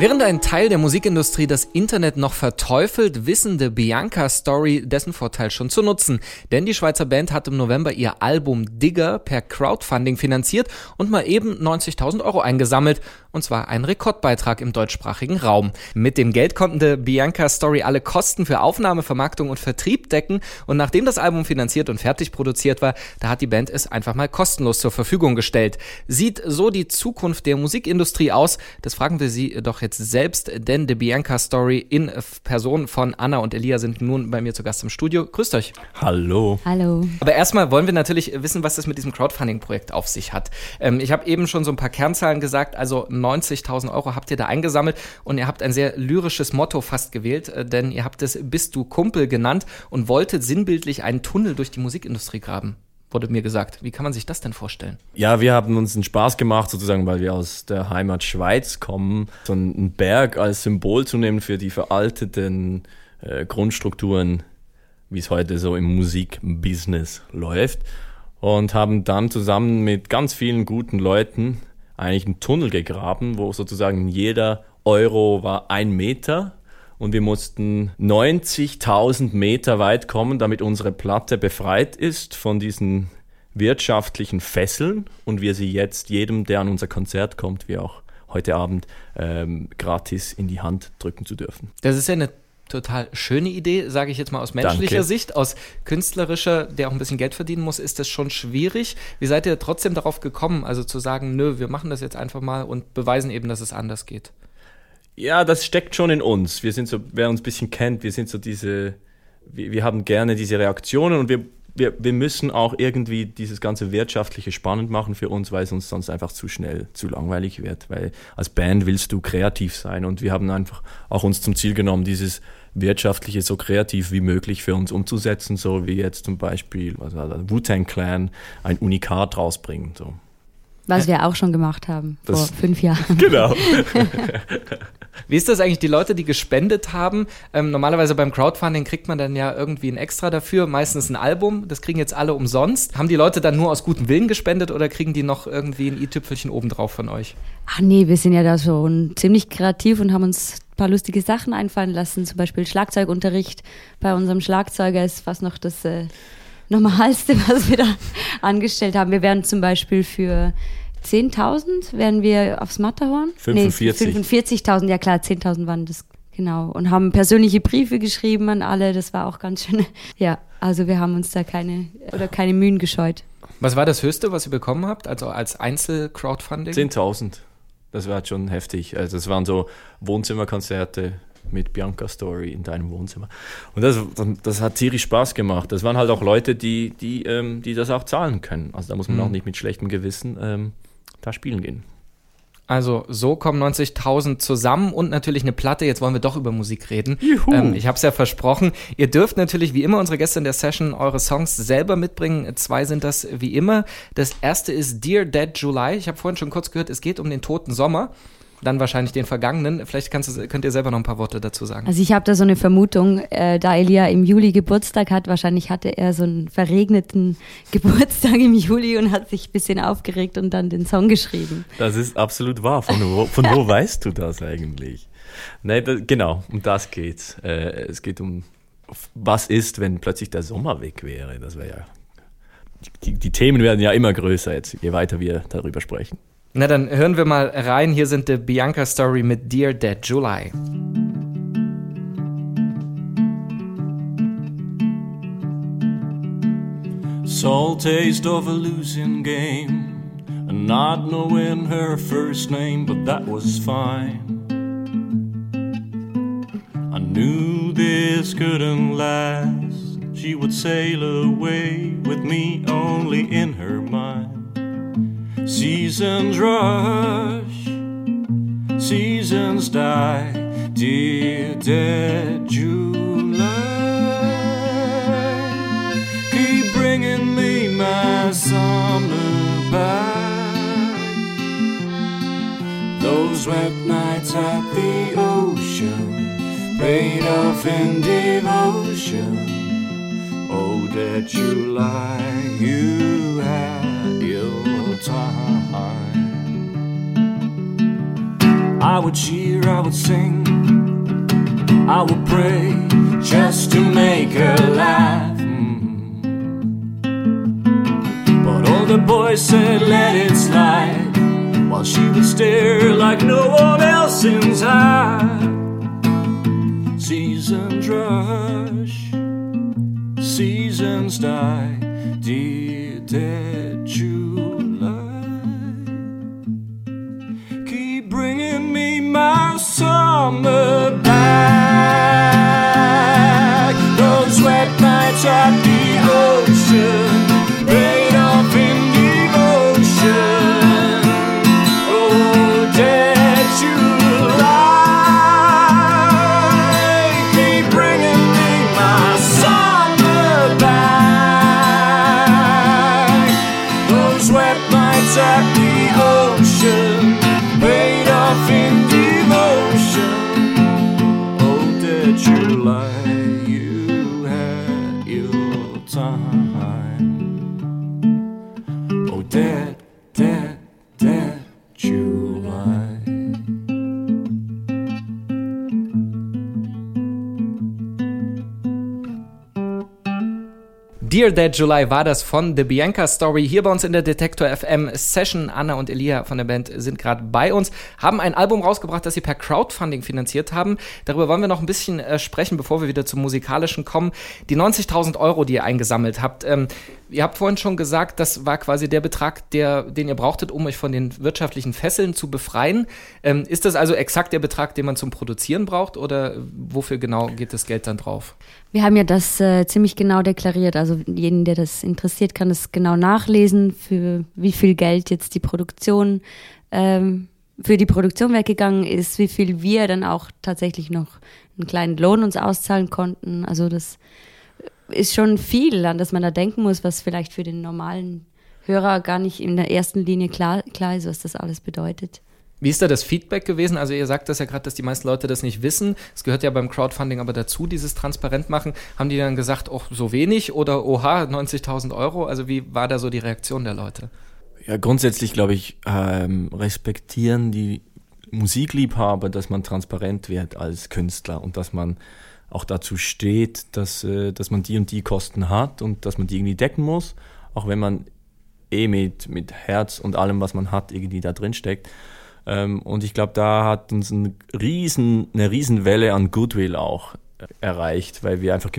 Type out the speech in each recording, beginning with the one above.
Während ein Teil der Musikindustrie das Internet noch verteufelt, wissen The Bianca Story dessen Vorteil schon zu nutzen. Denn die Schweizer Band hat im November ihr Album Digger per Crowdfunding finanziert und mal eben 90.000 Euro eingesammelt. Und zwar ein Rekordbeitrag im deutschsprachigen Raum. Mit dem Geld konnten The Bianca Story alle Kosten für Aufnahme, Vermarktung und Vertrieb decken. Und nachdem das Album finanziert und fertig produziert war, da hat die Band es einfach mal kostenlos zur Verfügung gestellt. Sieht so die Zukunft der Musikindustrie aus? Das fragen wir Sie doch jetzt jetzt selbst, denn The Bianca Story in Person von Anna und Elia sind nun bei mir zu Gast im Studio. Grüßt euch. Hallo. Hallo. Aber erstmal wollen wir natürlich wissen, was das mit diesem Crowdfunding-Projekt auf sich hat. Ähm, ich habe eben schon so ein paar Kernzahlen gesagt, also 90.000 Euro habt ihr da eingesammelt und ihr habt ein sehr lyrisches Motto fast gewählt, äh, denn ihr habt es Bist du Kumpel genannt und wolltet sinnbildlich einen Tunnel durch die Musikindustrie graben wurde mir gesagt. Wie kann man sich das denn vorstellen? Ja, wir haben uns einen Spaß gemacht, sozusagen, weil wir aus der Heimat Schweiz kommen, so einen Berg als Symbol zu nehmen für die veralteten äh, Grundstrukturen, wie es heute so im Musikbusiness läuft. Und haben dann zusammen mit ganz vielen guten Leuten eigentlich einen Tunnel gegraben, wo sozusagen jeder Euro war ein Meter und wir mussten 90.000 Meter weit kommen, damit unsere Platte befreit ist von diesen wirtschaftlichen Fesseln und wir sie jetzt jedem, der an unser Konzert kommt, wie auch heute Abend, ähm, gratis in die Hand drücken zu dürfen. Das ist ja eine total schöne Idee, sage ich jetzt mal aus menschlicher Danke. Sicht. Aus künstlerischer, der auch ein bisschen Geld verdienen muss, ist das schon schwierig. Wie seid ihr trotzdem darauf gekommen, also zu sagen, nö, wir machen das jetzt einfach mal und beweisen eben, dass es anders geht? Ja, das steckt schon in uns. Wir sind so, wer uns ein bisschen kennt, wir sind so diese, wir, wir haben gerne diese Reaktionen und wir, wir, wir müssen auch irgendwie dieses ganze Wirtschaftliche spannend machen für uns, weil es uns sonst einfach zu schnell zu langweilig wird. Weil als Band willst du kreativ sein und wir haben einfach auch uns zum Ziel genommen, dieses Wirtschaftliche so kreativ wie möglich für uns umzusetzen, so wie jetzt zum Beispiel was war das, Wu-Tang Clan ein Unikat rausbringen. So. Was wir auch schon gemacht haben Das- vor fünf Jahren. Genau. Wie ist das eigentlich, die Leute, die gespendet haben? Ähm, normalerweise beim Crowdfunding kriegt man dann ja irgendwie ein Extra dafür, meistens ein Album. Das kriegen jetzt alle umsonst. Haben die Leute dann nur aus gutem Willen gespendet oder kriegen die noch irgendwie ein i-Tüpfelchen obendrauf von euch? Ach nee, wir sind ja da schon ziemlich kreativ und haben uns ein paar lustige Sachen einfallen lassen. Zum Beispiel Schlagzeugunterricht bei unserem Schlagzeuger ist fast noch das äh, Normalste, was wir da angestellt haben. Wir werden zum Beispiel für 10.000 werden wir aufs Matterhorn. 45. Nee, 45.000, ja klar, 10.000 waren das. Genau. Und haben persönliche Briefe geschrieben an alle. Das war auch ganz schön. Ja, also wir haben uns da keine, oder keine Mühen gescheut. Was war das Höchste, was ihr bekommen habt? Also als Einzel-Crowdfunding? 10.000. Das war schon heftig. Also das waren so Wohnzimmerkonzerte mit Bianca Story in deinem Wohnzimmer. Und das, das hat tierisch Spaß gemacht. Das waren halt auch Leute, die, die, ähm, die das auch zahlen können. Also da muss man Mhm. auch nicht mit schlechtem Gewissen ähm, da spielen gehen. Also so kommen 90.000 zusammen und natürlich eine Platte. Jetzt wollen wir doch über Musik reden. Juhu. Ähm, ich habe es ja versprochen. Ihr dürft natürlich wie immer unsere Gäste in der Session eure Songs selber mitbringen. Zwei sind das wie immer. Das erste ist Dear Dead July. Ich habe vorhin schon kurz gehört, es geht um den toten Sommer. Dann wahrscheinlich den vergangenen. Vielleicht kannst du, könnt ihr selber noch ein paar Worte dazu sagen. Also ich habe da so eine Vermutung, äh, da Elia im Juli Geburtstag hat, wahrscheinlich hatte er so einen verregneten Geburtstag im Juli und hat sich ein bisschen aufgeregt und dann den Song geschrieben. Das ist absolut wahr. Von wo, von wo weißt du das eigentlich? Nee, da, genau, um das geht's. Äh, es geht um, was ist, wenn plötzlich der Sommer weg wäre. Das wäre ja. Die, die Themen werden ja immer größer jetzt, je weiter wir darüber sprechen. Na dann hören wir mal rein. Hier sind die Bianca Story mit Dear Dead July. Salt taste of a losing game, and not knowing her first name, but that was fine. I knew this couldn't last. She would sail away with me only in her mind. Seasons rush, seasons die, dear dead July. Keep bringing me my summer back. Those wet nights at the ocean, paid off in devotion. Oh, dead July, you time. I would cheer, I would sing, I would pray just to make her laugh. Mm. But all the boys said, let it slide, while she would stare like no one else inside. Seasons rush, seasons die. Time. Dear Dead July war das von The Bianca Story hier bei uns in der Detektor FM Session. Anna und Elia von der Band sind gerade bei uns, haben ein Album rausgebracht, das sie per Crowdfunding finanziert haben. Darüber wollen wir noch ein bisschen äh, sprechen, bevor wir wieder zum musikalischen kommen. Die 90.000 Euro, die ihr eingesammelt habt, ähm, ihr habt vorhin schon gesagt, das war quasi der Betrag, der, den ihr brauchtet, um euch von den wirtschaftlichen Fesseln zu befreien. Ähm, ist das also exakt der Betrag, den man zum Produzieren braucht oder wofür genau geht das Geld dann drauf? Wir haben ja das äh, ziemlich genau deklariert. Also jeden, der das interessiert, kann es genau nachlesen, für wie viel Geld jetzt die Produktion ähm, für die Produktion weggegangen ist, wie viel wir dann auch tatsächlich noch einen kleinen Lohn uns auszahlen konnten. Also das ist schon viel, an das man da denken muss, was vielleicht für den normalen Hörer gar nicht in der ersten Linie klar, klar ist, was das alles bedeutet. Wie ist da das Feedback gewesen? Also ihr sagt das ja gerade, dass die meisten Leute das nicht wissen. Es gehört ja beim Crowdfunding aber dazu, dieses transparent machen. Haben die dann gesagt, oh, so wenig oder oha, 90.000 Euro? Also wie war da so die Reaktion der Leute? Ja, grundsätzlich glaube ich, ähm, respektieren die Musikliebhaber, dass man transparent wird als Künstler und dass man auch dazu steht, dass, äh, dass man die und die Kosten hat und dass man die irgendwie decken muss, auch wenn man eh mit, mit Herz und allem, was man hat, irgendwie da drin steckt. Ähm, und ich glaube, da hat uns ein riesen, eine Riesenwelle an Goodwill auch erreicht, weil wir einfach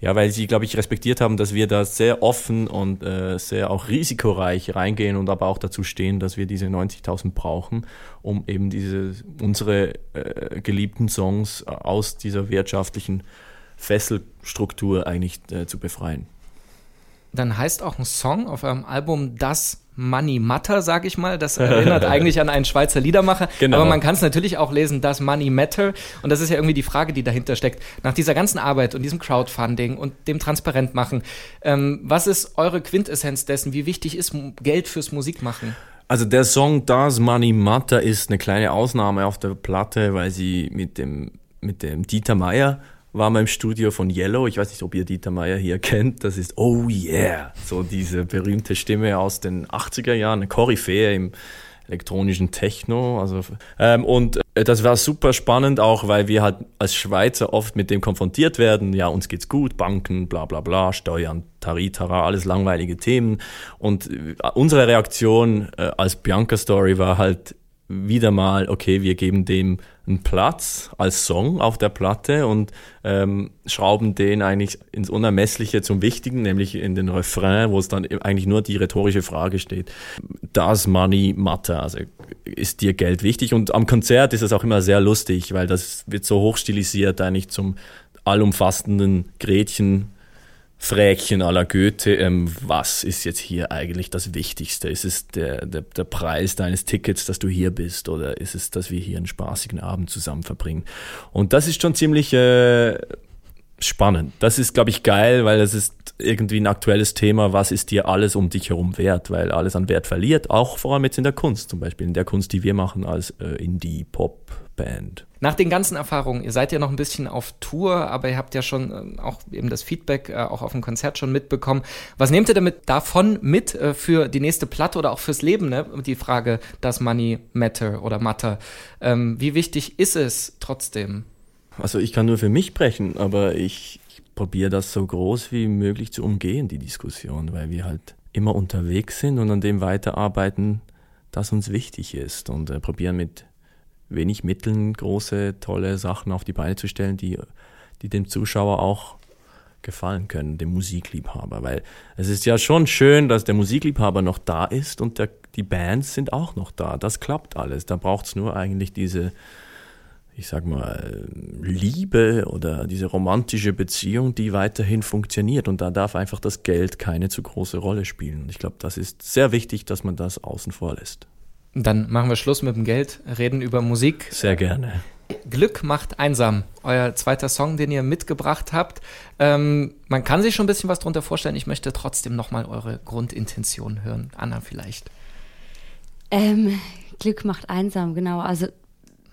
ja, weil sie, glaube ich, respektiert haben, dass wir da sehr offen und äh, sehr auch risikoreich reingehen und aber auch dazu stehen, dass wir diese 90.000 brauchen, um eben diese unsere äh, geliebten Songs aus dieser wirtschaftlichen Fesselstruktur eigentlich äh, zu befreien. Dann heißt auch ein Song auf eurem Album Das Money Matter, sag ich mal. Das erinnert eigentlich an einen Schweizer Liedermacher. Genau. Aber man kann es natürlich auch lesen, Das Money Matter. Und das ist ja irgendwie die Frage, die dahinter steckt. Nach dieser ganzen Arbeit und diesem Crowdfunding und dem Transparentmachen, ähm, was ist eure Quintessenz dessen? Wie wichtig ist Geld fürs Musikmachen? Also der Song Das Money Matter ist eine kleine Ausnahme auf der Platte, weil sie mit dem, mit dem Dieter Meier war mal im Studio von Yellow. Ich weiß nicht, ob ihr Dieter Meier hier kennt. Das ist Oh Yeah. So diese berühmte Stimme aus den 80er Jahren, eine Koryphäe im elektronischen Techno. Also, ähm, und äh, das war super spannend, auch weil wir halt als Schweizer oft mit dem konfrontiert werden. Ja, uns geht's gut, Banken, bla bla bla, Steuern, Taritara, alles langweilige Themen. Und äh, unsere Reaktion äh, als Bianca Story war halt wieder mal, okay, wir geben dem einen Platz als Song auf der Platte und ähm, schrauben den eigentlich ins Unermessliche zum Wichtigen, nämlich in den Refrain, wo es dann eigentlich nur die rhetorische Frage steht. Does money matter? Also ist dir Geld wichtig? Und am Konzert ist es auch immer sehr lustig, weil das wird so hochstilisiert eigentlich zum allumfassenden Gretchen Fräkchen la Goethe, ähm, was ist jetzt hier eigentlich das Wichtigste? Ist es der, der, der Preis deines Tickets, dass du hier bist, oder ist es, dass wir hier einen spaßigen Abend zusammen verbringen? Und das ist schon ziemlich, äh, spannend. Das ist, glaube ich, geil, weil das ist irgendwie ein aktuelles Thema. Was ist dir alles um dich herum wert? Weil alles an Wert verliert, auch vor allem jetzt in der Kunst, zum Beispiel in der Kunst, die wir machen als äh, Indie-Pop-Band. Nach den ganzen Erfahrungen, ihr seid ja noch ein bisschen auf Tour, aber ihr habt ja schon äh, auch eben das Feedback äh, auch auf dem Konzert schon mitbekommen. Was nehmt ihr damit davon mit äh, für die nächste Platte oder auch fürs Leben? Ne? Die Frage, does money matter oder matter? Ähm, wie wichtig ist es trotzdem? Also ich kann nur für mich sprechen, aber ich, ich probiere das so groß wie möglich zu umgehen, die Diskussion, weil wir halt immer unterwegs sind und an dem weiterarbeiten, das uns wichtig ist und äh, probieren mit wenig Mitteln große, tolle Sachen auf die Beine zu stellen, die, die dem Zuschauer auch gefallen können, dem Musikliebhaber. Weil es ist ja schon schön, dass der Musikliebhaber noch da ist und der, die Bands sind auch noch da. Das klappt alles. Da braucht es nur eigentlich diese ich sag mal, Liebe oder diese romantische Beziehung, die weiterhin funktioniert. Und da darf einfach das Geld keine zu große Rolle spielen. Und ich glaube, das ist sehr wichtig, dass man das außen vor lässt. Dann machen wir Schluss mit dem Geld, reden über Musik. Sehr gerne. Glück macht einsam. Euer zweiter Song, den ihr mitgebracht habt. Ähm, man kann sich schon ein bisschen was darunter vorstellen. Ich möchte trotzdem nochmal eure Grundintention hören. Anna vielleicht. Ähm, Glück macht einsam, genau. Also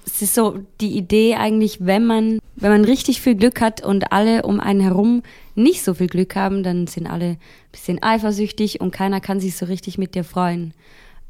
es ist so die Idee eigentlich, wenn man, wenn man richtig viel Glück hat und alle um einen herum nicht so viel Glück haben, dann sind alle ein bisschen eifersüchtig und keiner kann sich so richtig mit dir freuen.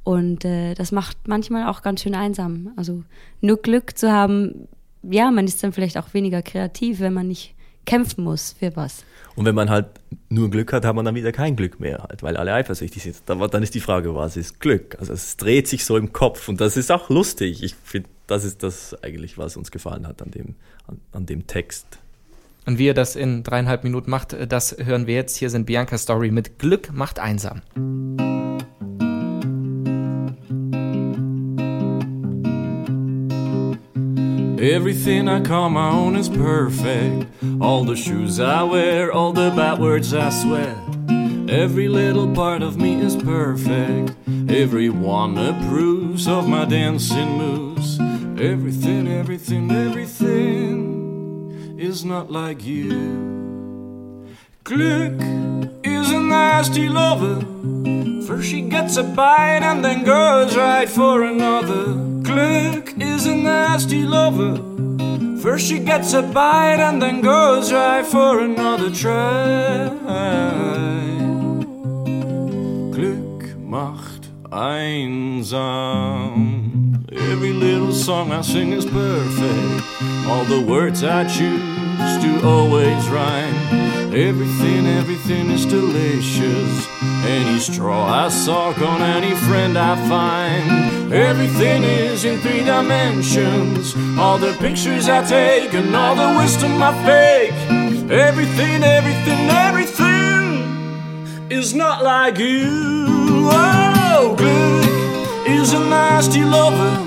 Und äh, das macht manchmal auch ganz schön einsam. Also nur Glück zu haben, ja, man ist dann vielleicht auch weniger kreativ, wenn man nicht kämpfen muss für was. Und wenn man halt nur Glück hat, hat man dann wieder kein Glück mehr, halt, weil alle eifersüchtig sind. Dann, ist die Frage, was ist Glück? Also es dreht sich so im Kopf und das ist auch lustig. Ich finde, das ist das eigentlich, was uns gefallen hat an dem, an, an dem Text. Und wie ihr das in dreieinhalb Minuten macht, das hören wir jetzt. Hier sind Bianca Story mit Glück macht einsam. Everything I call my own is perfect. All the shoes I wear, all the bad words I swear. Every little part of me is perfect. Everyone approves of my dancing moves. Everything, everything, everything is not like you. Glück is a nasty lover. First she gets a bite and then goes right for another. Glück is a nasty lover. First she gets a bite and then goes right for another try. Glück macht einsam. Every little song I sing is perfect. All the words I choose to always rhyme. Everything, everything is delicious. Any straw I suck on any friend I find. Everything is in three dimensions. All the pictures I take and all the wisdom I fake. Everything, everything, everything is not like you. Oh, good is a nasty lover.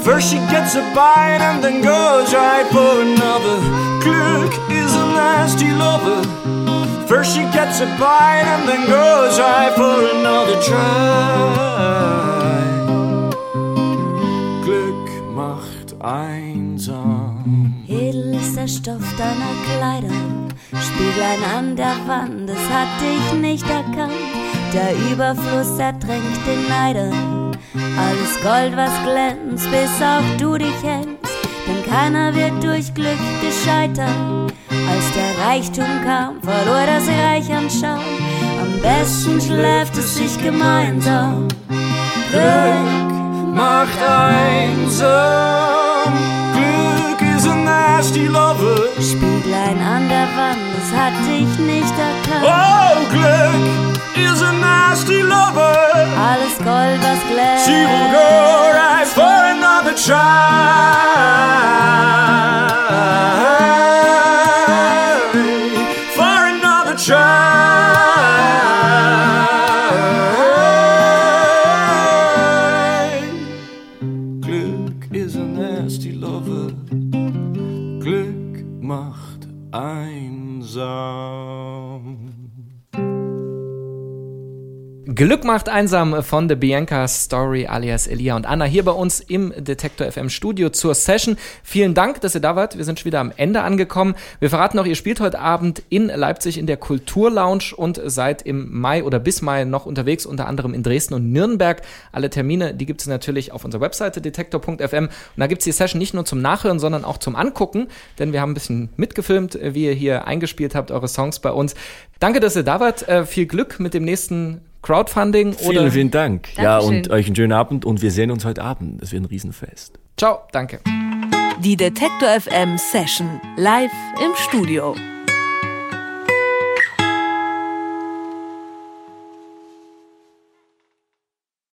First she gets a bite and then goes right for another. Glück is a nasty lover. First she gets a bite and then goes right for another try. Glück macht einsam. Edel ist der Stoff deiner Kleider, Spieglein an der Wand, das hat dich nicht erkannt. Der Überfluss ertränkt den Neider. Alles Gold, was glänzt, bis auch du dich hältst. Denn keiner wird durch Glück gescheitert. Als der Reichtum kam, verlor das Reich an Schau. Am besten schläft es sich gemeinsam. Glück macht einsam. Glück is a nasty lover. Spieglein an der Wand, es hat dich nicht erkannt. Oh, Glück is a nasty lover. Alles Gold, was glänzt. She will go right for another try. For another try. Glück is a nasty lover. Glück macht einsam. Glück macht einsam von The Bianca Story alias Elia und Anna hier bei uns im Detektor FM Studio zur Session. Vielen Dank, dass ihr da wart. Wir sind schon wieder am Ende angekommen. Wir verraten noch, ihr spielt heute Abend in Leipzig in der Kulturlounge und seid im Mai oder bis Mai noch unterwegs, unter anderem in Dresden und Nürnberg. Alle Termine, die gibt es natürlich auf unserer Webseite detektor.fm und da gibt es die Session nicht nur zum Nachhören, sondern auch zum Angucken, denn wir haben ein bisschen mitgefilmt, wie ihr hier eingespielt habt, eure Songs bei uns. Danke, dass ihr da wart. Äh, viel Glück mit dem nächsten Crowdfunding. Vielen, oder vielen Dank. Dankeschön. Ja, und euch einen schönen Abend und wir sehen uns heute Abend. Das wird ein Riesenfest. Ciao, danke. Die Detektor FM Session live im Studio.